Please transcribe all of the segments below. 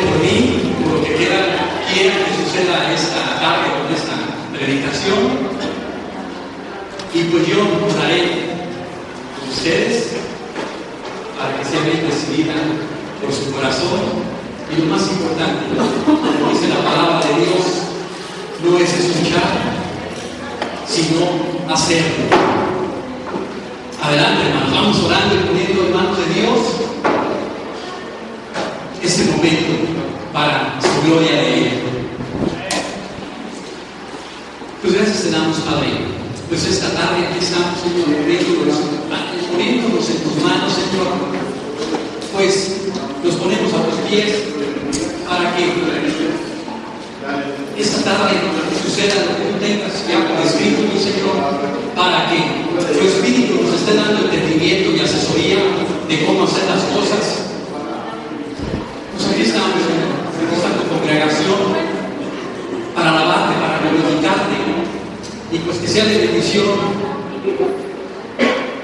Por mí, por lo que quieran, quieran que suceda esta tarde con esta predicación. Y pues yo oraré con ustedes para que sea bien recibida por su corazón. Y lo más importante, como dice la palabra de Dios, no es escuchar, sino hacerlo. Adelante, hermanos, vamos orando y poniendo en manos de Dios ese momento para su gloria de Él. Pues gracias te damos, Padre. Pues esta tarde aquí estamos, Señor, poniéndonos, poniéndonos en tus manos, Señor. Pues nos ponemos a tus pies para que esta tarde suceda lo que tú tengas ya escrito, Señor, para que tu Espíritu nos esté dando entendimiento y asesoría de cómo hacer las cosas. Pues aquí estamos, Señor, en esta tu congregación, para alabarte, para glorificarte, y pues que sea de bendición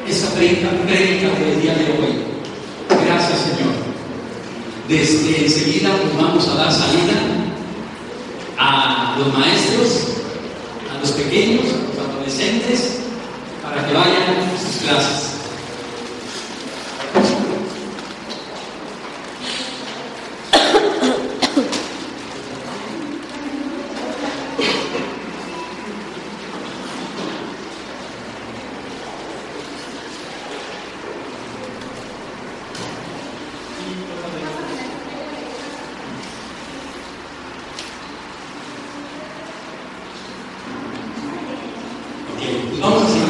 esa prédica, prédica del día de hoy. Gracias, Señor. Desde enseguida pues vamos a dar salida a los maestros, a los pequeños, a los adolescentes, para que vayan a sus clases. Ok, pues vamos a seguir.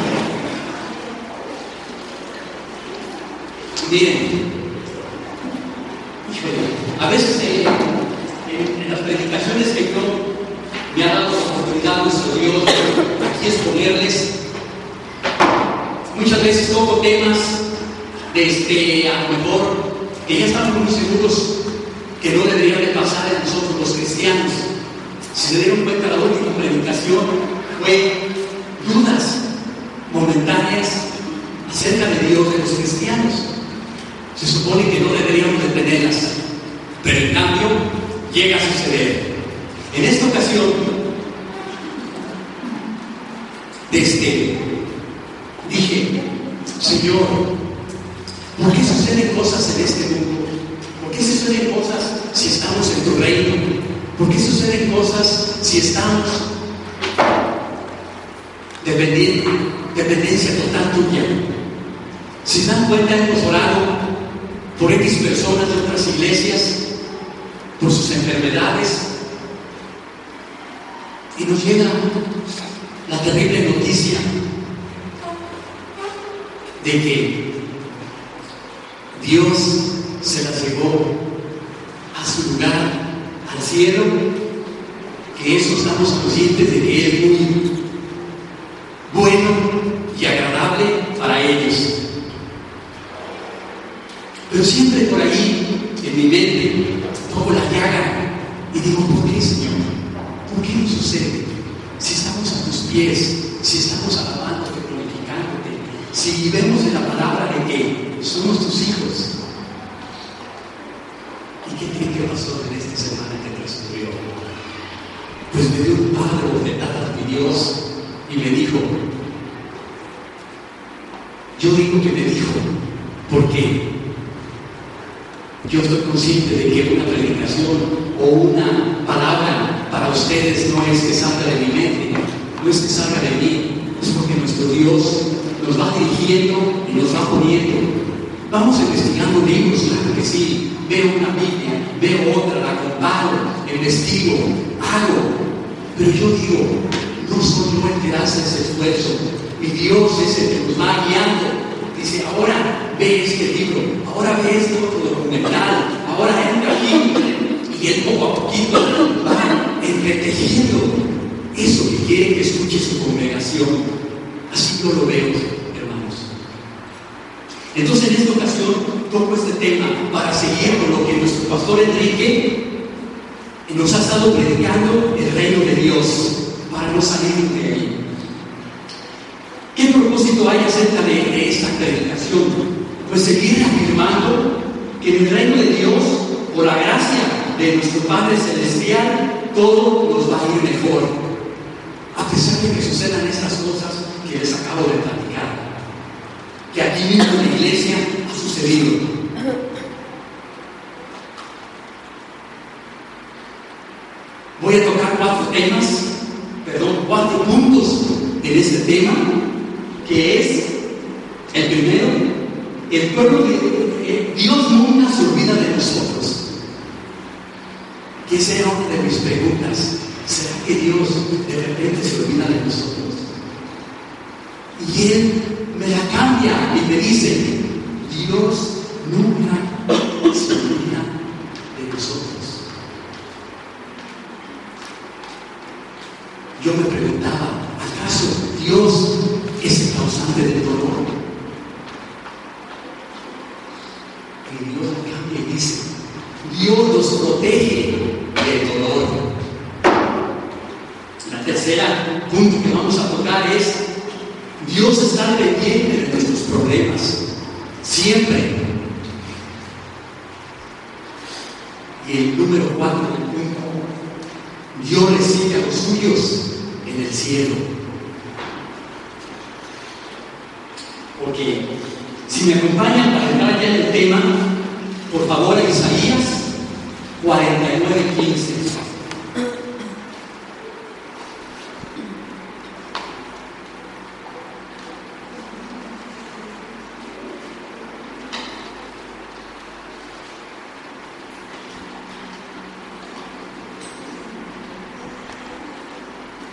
Miren, híjole, a veces eh, en, en las predicaciones que yo me ha dado la oportunidad nuestro Dios aquí exponerles, muchas veces toco temas desde a lo mejor que ya estamos muy seguros que no deberían de pasar en nosotros los cristianos. Si se dieron cuenta, la última predicación fue dudas momentáneas acerca de Dios de los cristianos. Se supone que no deberíamos de tenerlas, pero en cambio En esta ocasión, desde dije, Señor, ¿por qué suceden cosas en este mundo? ¿Por qué suceden cosas si estamos en tu reino? ¿Por qué suceden cosas si estamos dependiendo, dependencia total tuya? Si dan cuenta, hemos orado por X personas de otras iglesias, por sus enfermedades, y nos llega la terrible noticia de que Dios se las llevó a su lugar, al cielo, que eso estamos conscientes de que es muy bueno y agradable para ellos. Pero siempre por ahí, en mi mente, pongo la llaga y digo, ¿por qué, Señor? ¿Por qué nos sucede? Si estamos a tus pies, si estamos alabándote, glorificándote, si vemos en la palabra de que somos tus hijos, ¿y qué tiene que pasar? corazón en esta semana que transcurrió? Pues me dio un par de bofetadas mi Dios y me dijo, yo digo que me dijo, porque yo estoy consciente de que una predicación o una palabra para ustedes no es que salga de mi mente, no es que salga de mí, es porque nuestro Dios nos va dirigiendo y nos va poniendo. Vamos investigando libros, claro que sí. Veo una Biblia, veo otra, la comparo, investigo, hago. Pero yo digo, no soy yo el que hace ese esfuerzo. Mi Dios es el que nos va guiando. Dice, ahora ve este libro, ahora ve este otro documental, ahora entra aquí. Y él poco a poquito va entretejiendo eso que quiere que escuche su congregación. Así yo lo veo. Entonces en esta ocasión toco este tema para seguir con lo que nuestro pastor Enrique nos ha estado predicando el reino de Dios, para no salir de ahí. ¿Qué propósito hay acerca de, esta predicación? Pues seguir afirmando que en el reino de Dios, por la gracia de nuestro Padre Celestial, todo nos va a ir mejor. A pesar de que sucedan estas cosas que les acabo de que aquí mismo en la iglesia ha sucedido. Voy a tocar cuatro temas, perdón, cuatro puntos en este tema que es el primero, el pueblo de Dios nunca se olvida de nosotros. Que será una de mis preguntas. ¿Será que Dios de repente se olvida de nosotros? Y Él me la cambia y me dice, Dios nunca se olvida de nosotros. Yo me preguntaba, ¿acaso Dios es el causante del dolor. Y Dios cambia y dice, Dios nos protege del dolor. La tercera punto que vamos a tocar es, Dios está pendiente de nuestros problemas, siempre. Y el número cuatro del punto, Dios recibe a los suyos en el cielo. Porque si me acompañan para entrar ya en el tema, por favor, Isaías 49, 15.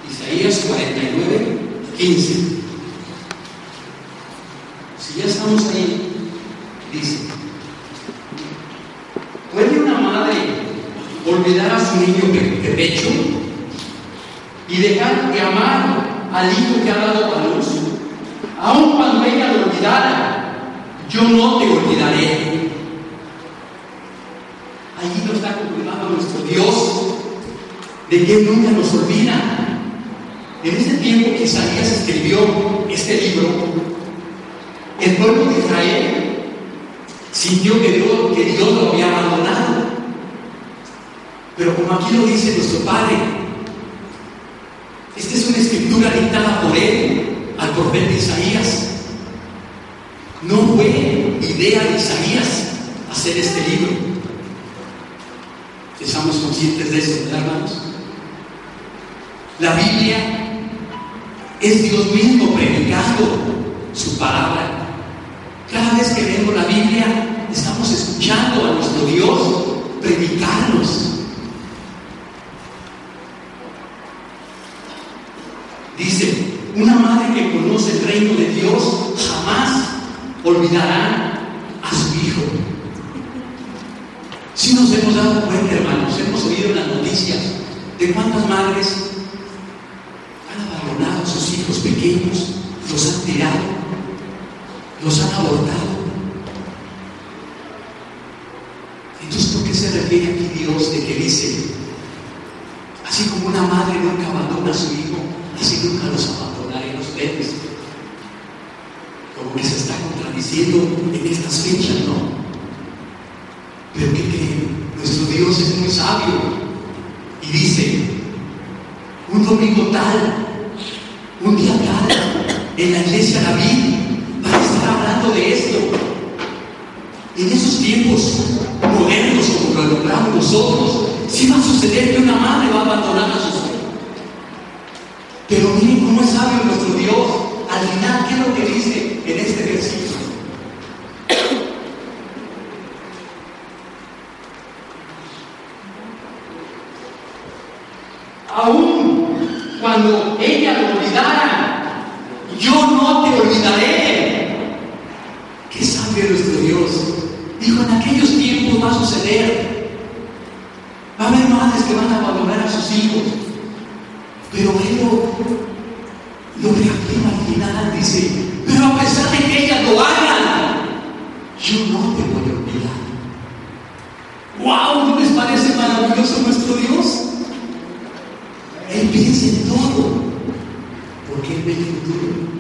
Isaías 49, 15. niño de pecho y dejar de amar al hijo que ha dado a luz, aun cuando ella lo olvidara, yo no te olvidaré. Allí nos está confirmando nuestro Dios de que Él nunca nos olvida. En ese tiempo que Isaías escribió este libro, el pueblo de Israel sintió que Dios, que Dios lo había abandonado. Pero como aquí lo dice nuestro Padre, esta es una dictada por él al profeta Isaías. No fue idea de Isaías hacer este libro. Estamos conscientes de eso, ¿verdad, hermanos? La Biblia es Dios mismo predicando su palabra. Cada vez que leemos la Biblia, estamos escuchando a nuestro Dios predicarnos Dice, una madre conoce el reino de Dios jamás olvidará a su hijo. Si nos hemos dado cuenta, hermanos, hemos oído las noticias de cuántas madres han abandonado a sus hijos pequeños, los han tirado, los han abortado. Entonces, ¿por qué se refiere aquí Dios de que dice, así como una madre nunca abandona a su hijo, si nunca los abandonaré Como que se está contradiciendo en estas fechas, ¿no? Pero ¿qué creen? Nuestro Dios es muy sabio y dice, un domingo tal, un día tal, en la iglesia David, van a estar hablando de esto. En esos tiempos modernos como lo logramos nosotros, sí va a suceder que una madre va a abandonar a hijos. Pero miren cómo es sabio nuestro Dios. Al final, ¿qué es lo que dice en este versículo? Aún cuando ella lo olvidara, yo no te olvidaré. ¿Qué sabe nuestro Dios? Dijo, en aquellos tiempos va a suceder. Va a haber madres que van a abandonar a sus hijos. Pero él lo, lo reafirma al final, dice, pero a pesar de que ellas lo hagan, yo no te voy a olvidar. ¡Wow! ¿No les parece maravilloso nuestro Dios? Él piensa en todo, porque Él ve el futuro.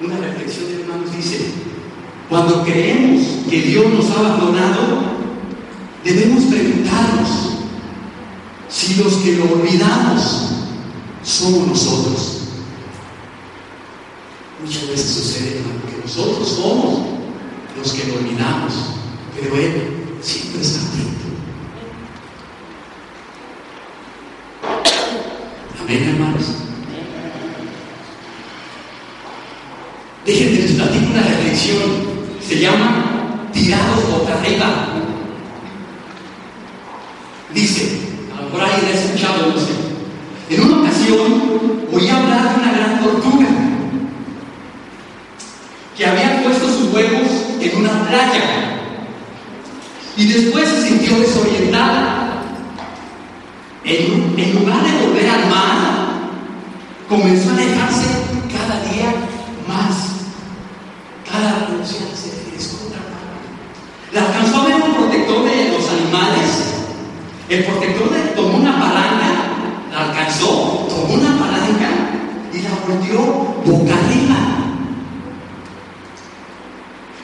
Una reflexión de hermanos dice, cuando creemos que Dios nos ha abandonado, debemos preguntarnos si los que lo olvidamos somos nosotros. Muchas veces sucede, que nosotros somos los que lo olvidamos, pero Él siempre está atento. Amén, hermanos. Déjenme les platico una reflexión. Se llama Tirados boca arriba. Dice, a lo mejor alguien ha escuchado, no sé. En una ocasión oí hablar de una gran tortuga que había puesto sus huevos en una playa y después se sintió desorientada. En, en lugar de volver al mar, comenzó a alejarse cada día más. Cada noche se descontra La alcanzó a ver un protector de los animales. El protector de- tomó una palanca, la alcanzó, tomó una palanca y la volteó boca arriba.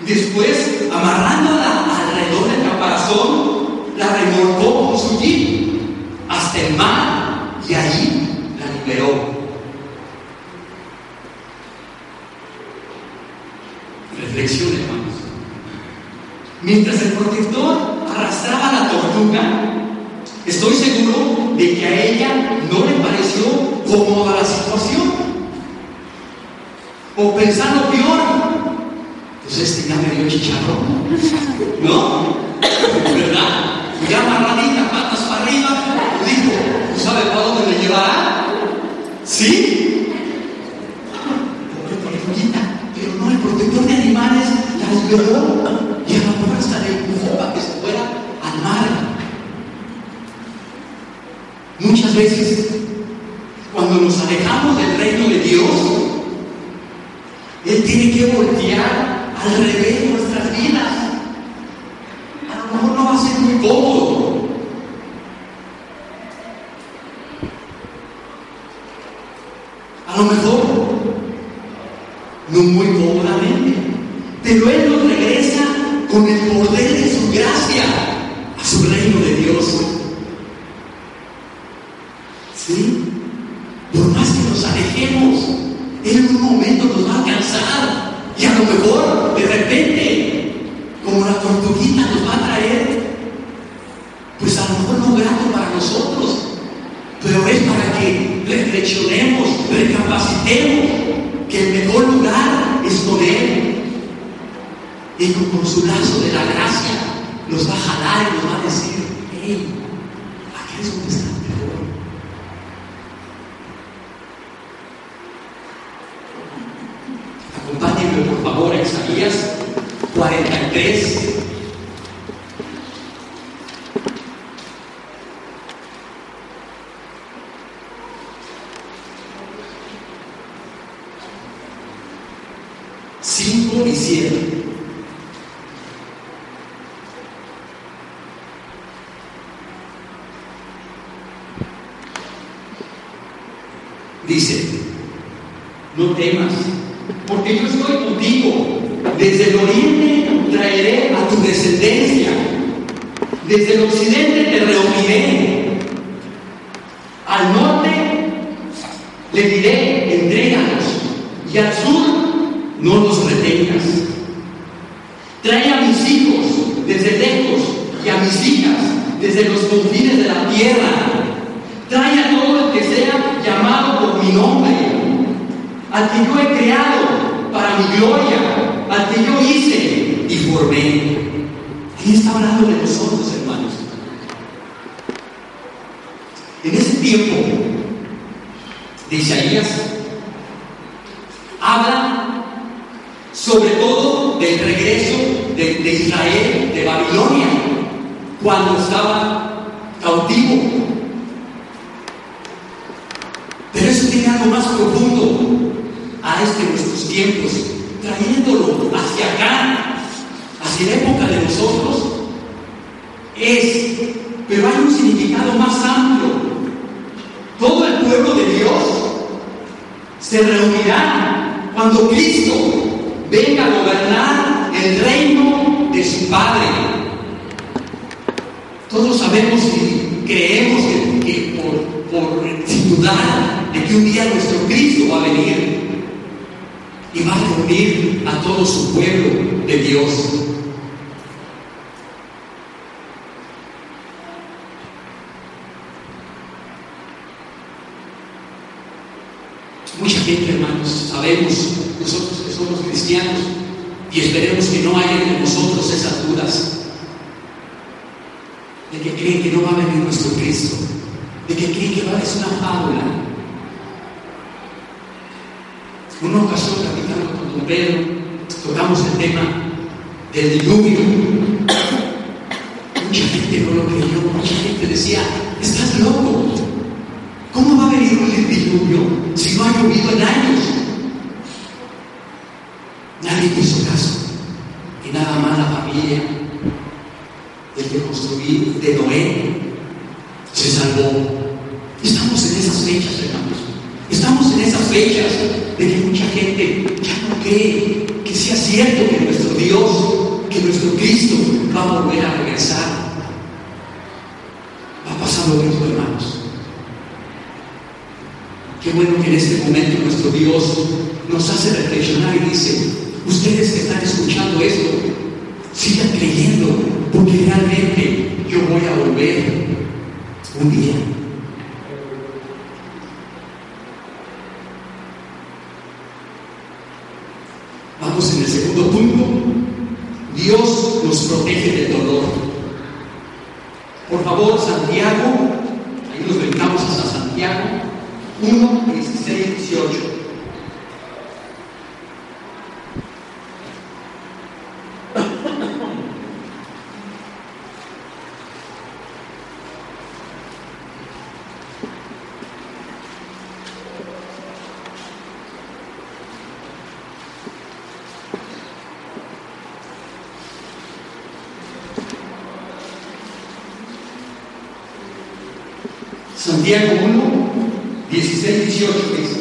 Después, amarrándola alrededor del caparazón, la remolcó con su jeep hasta el mar y ahí la liberó. Reflexión, hermanos. Mientras el protector arrastraba a la tortuga, estoy seguro de que a ella no le pareció cómoda la situación. O pensando peor, pues este ya me dio chicharrón. ¿No? ¿Verdad? Ya amarradita, patas para arriba, dijo, ¿tú sabes para dónde me llevará? ¿Sí? Pobre pero no, el protector de animales la liberó y a lo mejor hasta le empujó para que se fuera al mar. Muchas veces, cuando nos alejamos del reino de Dios, Él tiene que voltear al revés nuestras vidas. A lo mejor no va a ser muy cómodo. A lo mejor no muy cómodamente, pero Él nos regresa con el poder de su gracia a su reino de Dios. ¿Sí? Por más que nos alejemos, Él nos va a alcanzar y a lo mejor de repente, como la tortuguita nos va a traer, pues a lo mejor no grato para nosotros, pero es para que reflexionemos, recapacitemos que el mejor lugar es con Él. Y con, su lazo de la gracia nos va a jalar y nos va a decir, hey, aquí es donde está el. Acompáñenme por favor a Isaías 43. Cinco y siete. Dice, no, temas, porque yo estoy contigo. Desde el oriente traeré a tu descendencia. Desde el occidente te reuniré. Al norte le diré, entréganos. Y al sur, no los retengas. Trae a mis hijos desde lejos y a mis hijas desde los confines de la tierra. Trae a todo el que sea llamado por mi nombre, al que yo he creado para mi gloria, al que yo hice y formé. Ahí está hablando de nosotros, hermanos. En ese tiempo de Isaías, habla sobre todo del regreso de, de Israel de Babilonia cuando estaba cautivo. Pero eso tiene algo más profundo a este nuestros tiempos, trayéndolo hacia acá, hacia la época de nosotros. Es, pero hay un significado más amplio. Todo el pueblo de Dios se reunirá cuando Cristo venga a gobernar el reino de su Padre. Todos sabemos y creemos que, por, dudar de que un día nuestro Cristo va a venir y va a reunir a todo su pueblo de Dios. Mucha gente, hermanos, sabemos, nosotros que somos cristianos, y esperemos que no haya entre nosotros esas dudas que creen que no va a venir nuestro Cristo, de que creen que va a ser una fábula. Una ocasión platicando con don Pedro, tocamos el tema del diluvio. Mucha gente no lo creyó, mucha gente decía, estás loco, ¿cómo va a venir el diluvio si no ha llovido en años? Nadie hizo caso. Y nada más la familia de Noé se salvó. Estamos en esas fechas, hermanos. Estamos en esas fechas de que mucha gente ya no cree que sea cierto que nuestro Dios, que nuestro Cristo va a volver a regresar. Va a pasar hermanos. Qué bueno que en este momento nuestro Dios nos hace reflexionar y dice, ustedes que están escuchando esto, sigan creyendo, porque realmente yo voy a volver un día. Vamos en el segundo punto. Dios nos protege del dolor. Por favor, Santiago, ahí nos brincamos hasta Santiago, 1, 16, 18. Santiago 1, 16, 18 dice,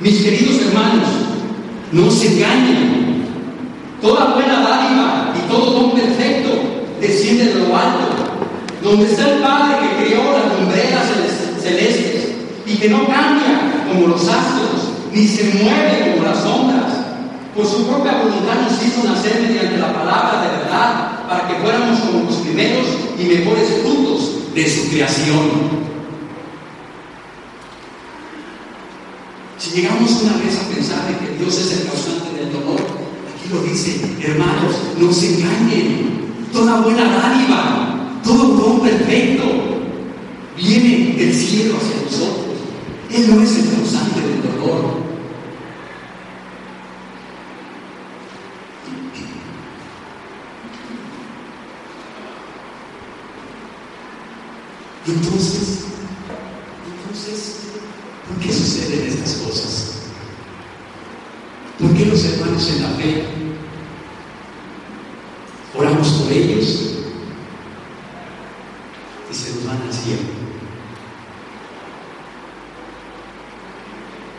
mis queridos hermanos, no se engañen, toda buena dádiva y todo don perfecto de lo alto, donde está el Padre que creó las lumbreras celestes y que no cambia como los astros, ni se mueve como las sombras. Por su propia voluntad nos hizo nacer mediante la palabra de verdad, para que fuéramos como los primeros y mejores frutos de su creación. Si llegamos una vez a pensar de que Dios es el causante del dolor, aquí lo dice, hermanos, no se engañen. Toda buena dádiva, todo don perfecto, viene del cielo hacia nosotros. Él no es el causante del dolor. Entonces, entonces, ¿por qué suceden estas cosas? ¿Por qué los hermanos en la fe ellos y se nos van al cielo?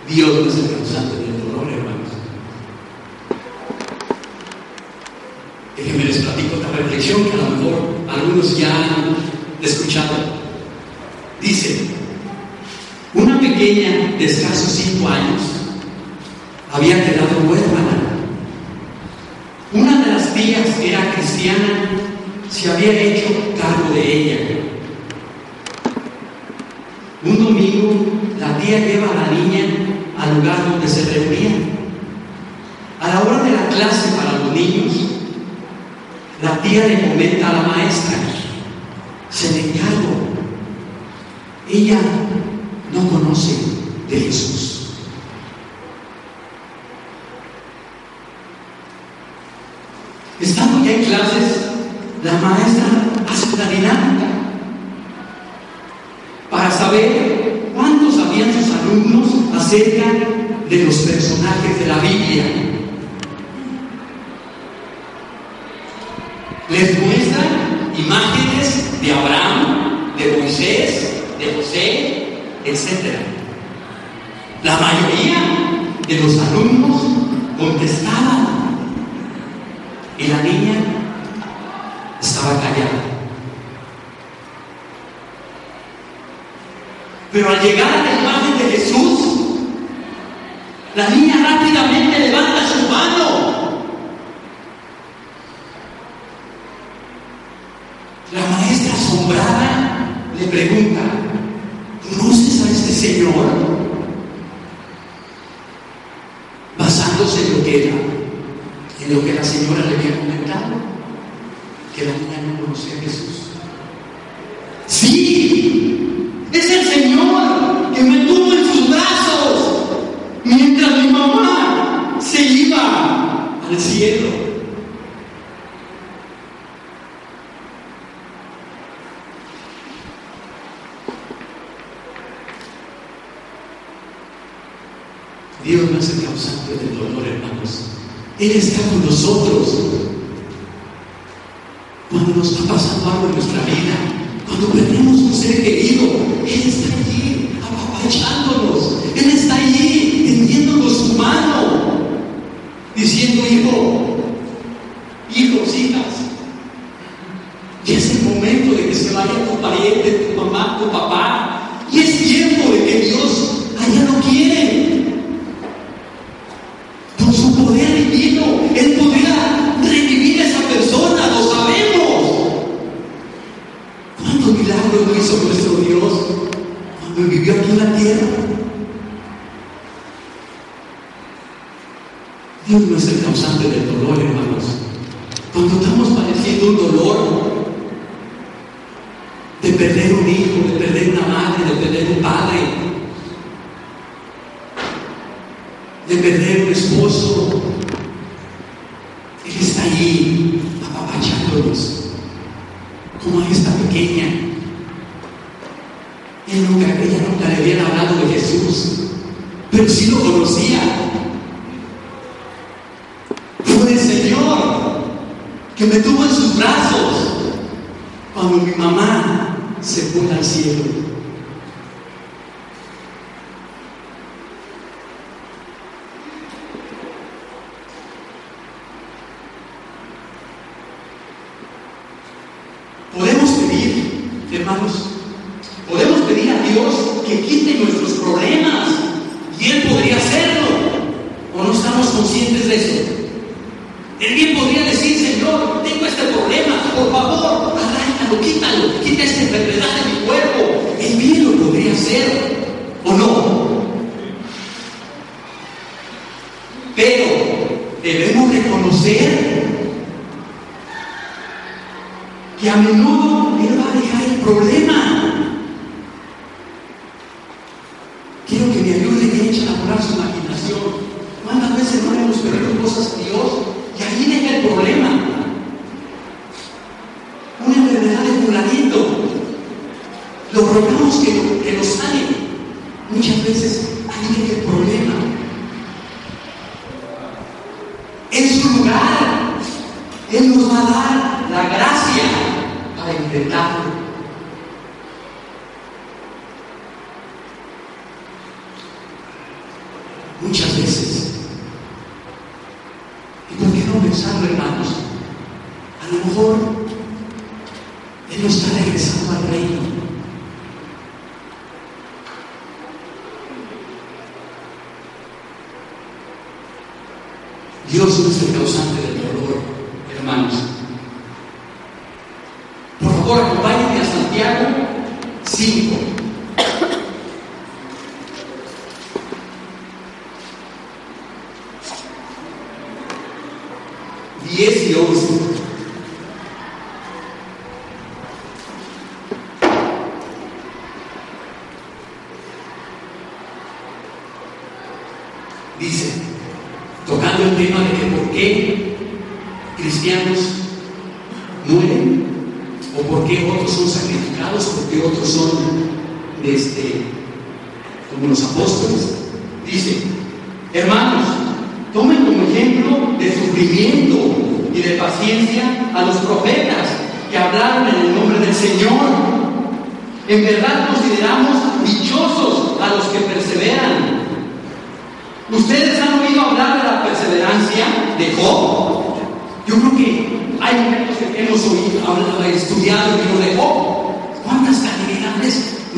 Dios no es el causante del dolor, hermanos. Déjenme les platico esta reflexión que a lo mejor algunos ya han escuchado. Dice, una pequeña de escasos cinco años había quedado huérfana. Una era cristiana, se había hecho cargo de ella. Un domingo la tía lleva a la niña al lugar donde se reunían. A la hora de la clase para los niños, la tía le comenta a la maestra, se le encargo, ella no conoce de Jesús. Estando ya en clases, la maestra hace una dinámica para saber cuántos sabían sus alumnos acerca de los personajes de la Biblia. Les muestra imágenes de Abraham, de Moisés, de José, etc. La mayoría de los alumnos contestaban y la niña estaba callada. Pero al llegar a la imagen de Jesús, la niña rápidamente levanta su mano. La maestra asombrada le pregunta, ¿conoces a este señor? Basándose en lo que era, lo que la señora le había comentado, que la niña no conocía a Jesús. Sí, es el Señor que me tuvo en sus brazos mientras mi mamá se iba al cielo. Dios no es el causante del dolor, hermanos. Él está con nosotros. Cuando nos está pasando algo en nuestra vida, cuando perdemos un ser querido, Él está allí apapachándonos. Él está allí tendiéndonos su mano, diciendo, hijo, hijos, hijas, ya es el momento de que se vaya tu pariente, tu mamá, tu papá. Y es tiempo de que Dios allá lo quiere. Con su poder divino, Él podría revivir a esa persona, lo sabemos. ¿Cuántos milagros no hizo nuestro Dios cuando vivió aquí en la tierra? Dios no es el causante del dolor, hermanos. Cuando estamos padeciendo un dolor de perder un hijo, de perder una madre, de perder un padre, de perder un esposo, Él está allí apapachándonos, como a esta pequeña. Él nunca, ella nunca le habían hablado de Jesús, pero sí lo conocía. Fue el Señor que me tuvo en sus brazos cuando mi mamá se fue al cielo. Podemos pedir, podemos pedir a Dios que quite nuestros problemas y Él podría hacerlo. ¿O no estamos conscientes de eso? Él bien podría decir, Señor, tengo este problema, por favor, arráncalo, quítalo, quita esta enfermedad de mi cuerpo. Él bien lo podría hacer, ¿o no? Pero debemos reconocer que a menudo El problema. Dios es el causante del dolor, hermanos.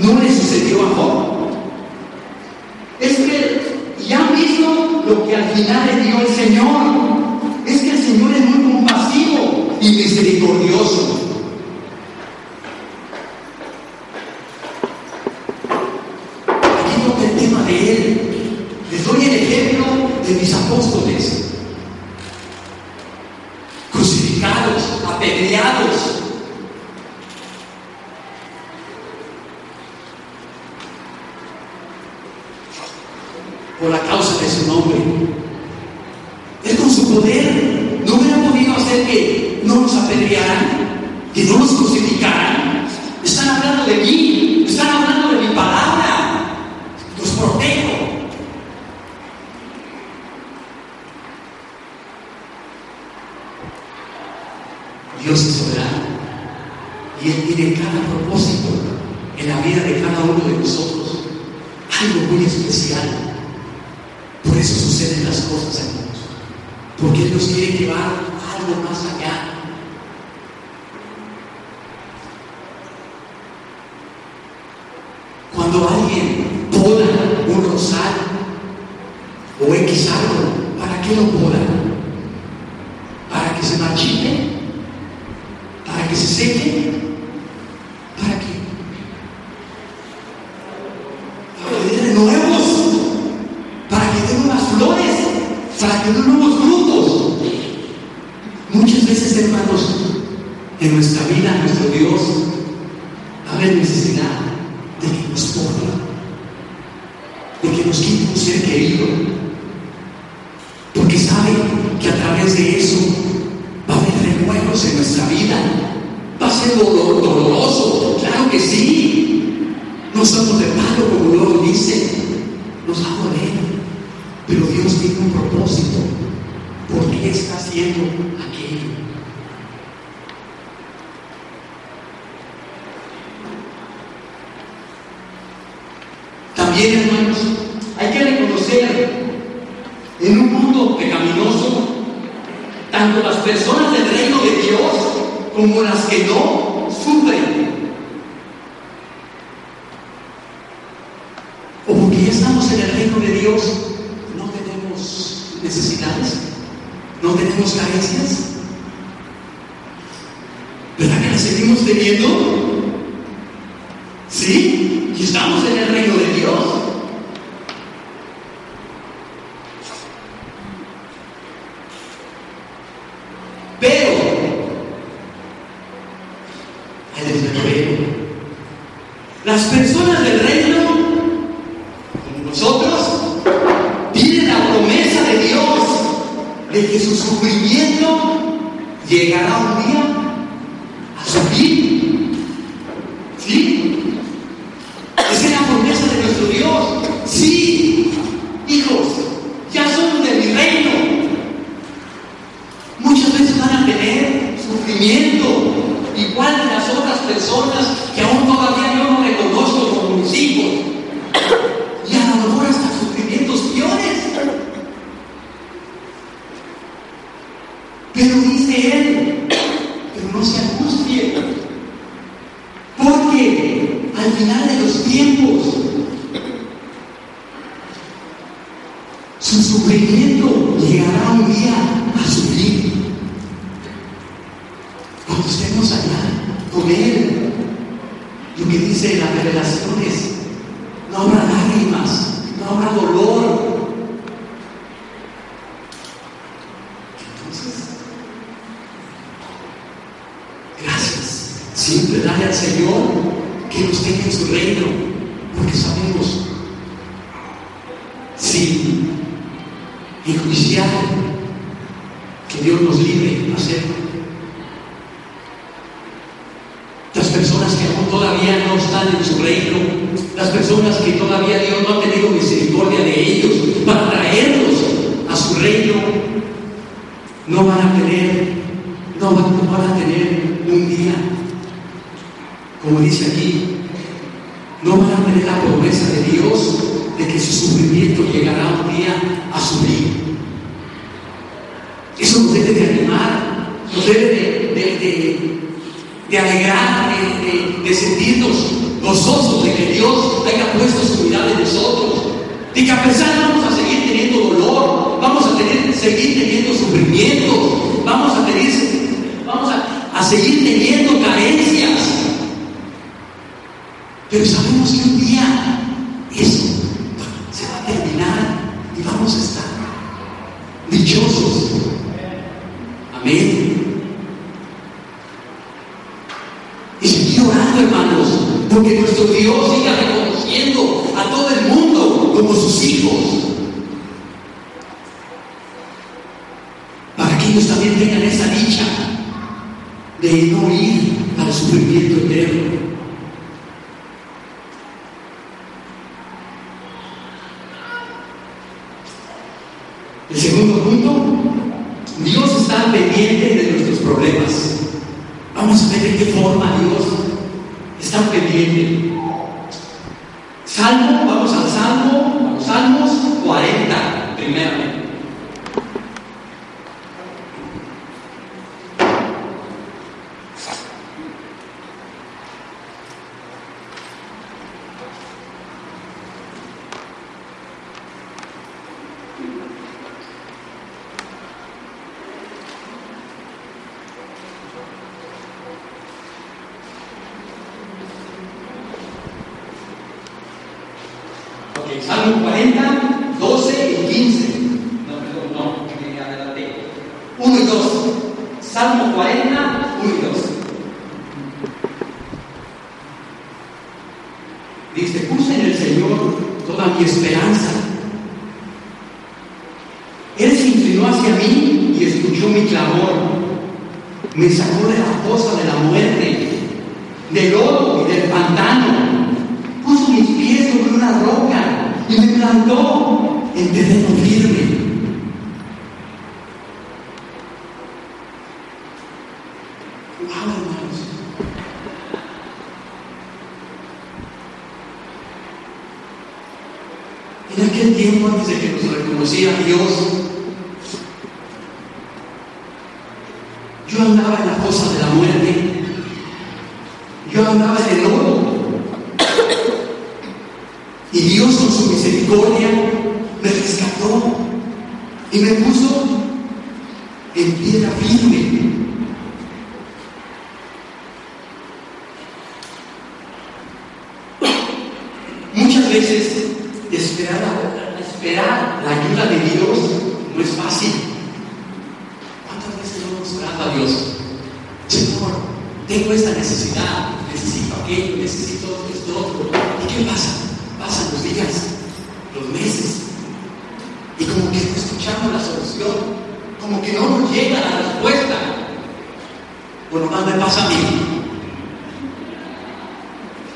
¿No le sucedió a Job? Cuando alguien poda un rosario o X árbol, ¿para qué lo poda? ¿Para que se marchite? ¿Para que se seque? propósito. ¿Por qué está haciendo aquello? También, hermanos, hay que reconocer en un mundo pecaminoso, tanto las personas del reino de Dios como las que no sufren. ¿O por qué estamos en el reino de Dios? necesidades? ¿No tenemos carencias? ¿Verdad que las seguimos teniendo? ¿Sí? Y estamos en el reino de Dios. Pero, ahí les las personas del reino Su sufrimiento llegará un día a su fin. Cuando estemos allá con Él, lo que dice las revelaciones, no habrá lágrimas, no habrá dolor. Entonces, gracias. Siempre dale al Señor que nos tenga en su reino, porque sabemos, sí, enjuiciar, que Dios nos libre de hacerlo. Las personas que aún todavía no están en su reino, las personas que todavía Dios no ha tenido misericordia de ellos para traerlos a su reino, no van a tener, no van, a tener un día, como dice aquí, no van a tener la promesa de Dios de que su sufrimiento llegará un día a su fin. Eso nos debe de animar, nos debe de, de, de, de alegrar, de, sentirnos gozosos de que Dios haya puesto su mirada en nosotros, de que a pesar vamos a seguir teniendo dolor, vamos a seguir teniendo sufrimiento, vamos a seguir teniendo carencias, pero sabemos que un día eso se va a terminar y vamos a estar dichosos. Amén. Y seguir orando, hermanos, porque nuestro Dios siga reconociendo a todo el mundo como sus hijos. Para que ellos también tengan esa dicha de no ir al sufrimiento eterno. El segundo punto, Dios está pendiente de nuestros problemas. Vamos a ver de qué forma Dios está pendiente. Salmo, vamos al Salmo, a los Salmos 40, primeramente. Ok, Salmo 40, 12 y 15. No, perdón, no, me adelanté. 1 y 2. Salmo 40, 1 y 2. Dice, puse en el Señor toda mi esperanza. Él se inclinó hacia mí y escuchó mi clamor. Me sacó de la fosa de la muerte, del lodo y del pantano. Puso mis pies sobre una roca y me plantó en terreno firme. Wow, hermanos. En aquel tiempo, antes de que nos reconociera Dios, yo andaba en la fosa de la muerte, yo andaba en el lodo, y Dios con su me rescató y me puso en piedra firme. Muchas veces esperar, esperar la ayuda de Dios no es fácil. ¿Cuántas veces no hemos orado a Dios? Señor, tengo esta necesidad, necesito aquello, necesito esto, otro. ¿Y qué pasa? Pasan los días, los meses, y como que no escuchamos la solución, como que no nos llega la respuesta. Bueno, más me pasa a mí.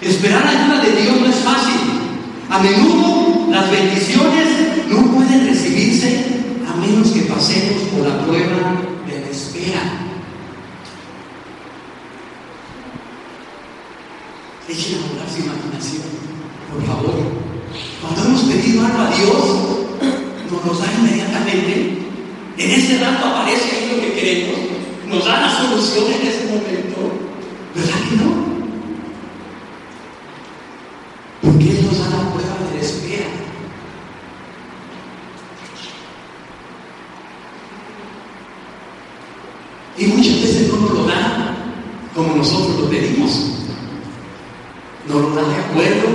Esperar la ayuda de Dios no es fácil. A menudo las bendiciones no pueden recibirse a menos que pasemos por la prueba de la espera. Echen a volar su imaginación, por favor. Cuando hemos pedido algo a Dios, nos lo da inmediatamente. En ese rato aparece ahí lo que queremos. Nos da la solución en ese momento. ¿Verdad que no? Y muchas veces no nos lo da como nosotros lo pedimos. Nos lo da de acuerdo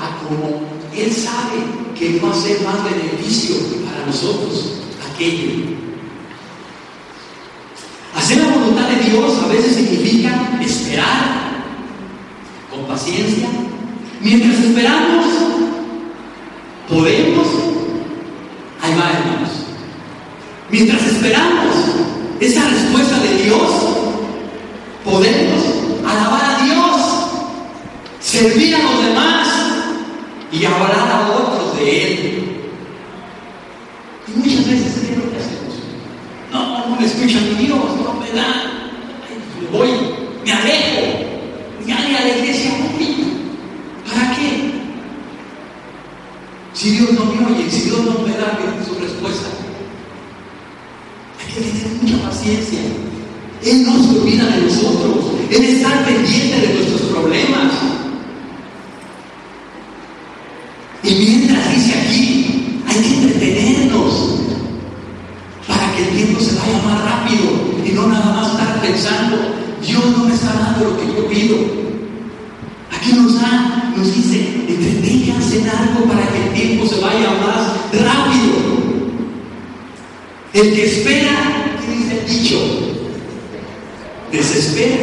a como Él sabe que va a ser más beneficio para nosotros aquello. Hacer la voluntad de Dios a veces significa esperar con paciencia. Mientras esperamos, podemos. Ahí va, hermanos. Mientras esperamos esa respuesta de Dios, podemos alabar a Dios, servir a los demás y hablar a otros de Él. Y muchas veces es lo que hacemos. No, no me escucha mi Dios, no me da. Me voy, me alejo, ya ni a la iglesia voy. ¿Para qué? Si Dios no me oye, si Dios no me da su respuesta, hay que tener mucha paciencia. Él no se olvida de nosotros, Él está pendiente de nuestros problemas. Y mientras dice aquí, hay que entretenernos para que el tiempo se vaya más rápido y no nada más estar pensando, No me está dando lo que yo pido. Aquí nos da, nos dice, entreténganse en algo para que el tiempo se vaya más rápido. El que espera, ¿qué dice el dicho? Desespera.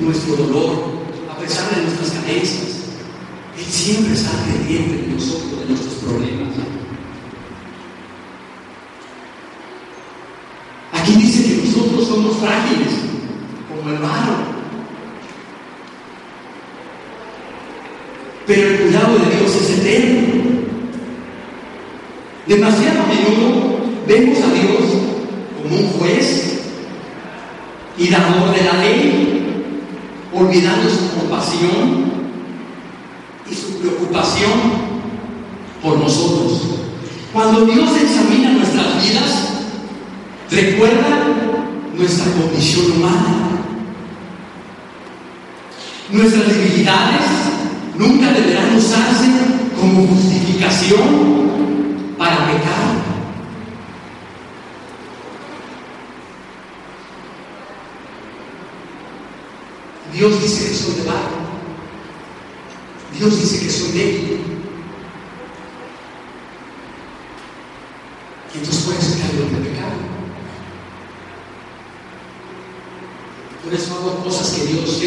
Nuestro dolor, a pesar de nuestras carencias, Él siempre está pendiente de nosotros, de nuestros problemas. Aquí dice que nosotros somos frágiles, como el barro. Pero el cuidado de Dios es eterno. Demasiado a menudo vemos a Dios como un juez y dador de la ley, olvidando su compasión y su preocupación por nosotros. Cuando Dios examina nuestras vidas, recuerda nuestra condición humana. Nuestras debilidades nunca deberán usarse como justificación para pecar. Dios dice que soy de barro. Dios dice que soy débil. Y entonces por eso en el pecado. Por eso hago cosas que Dios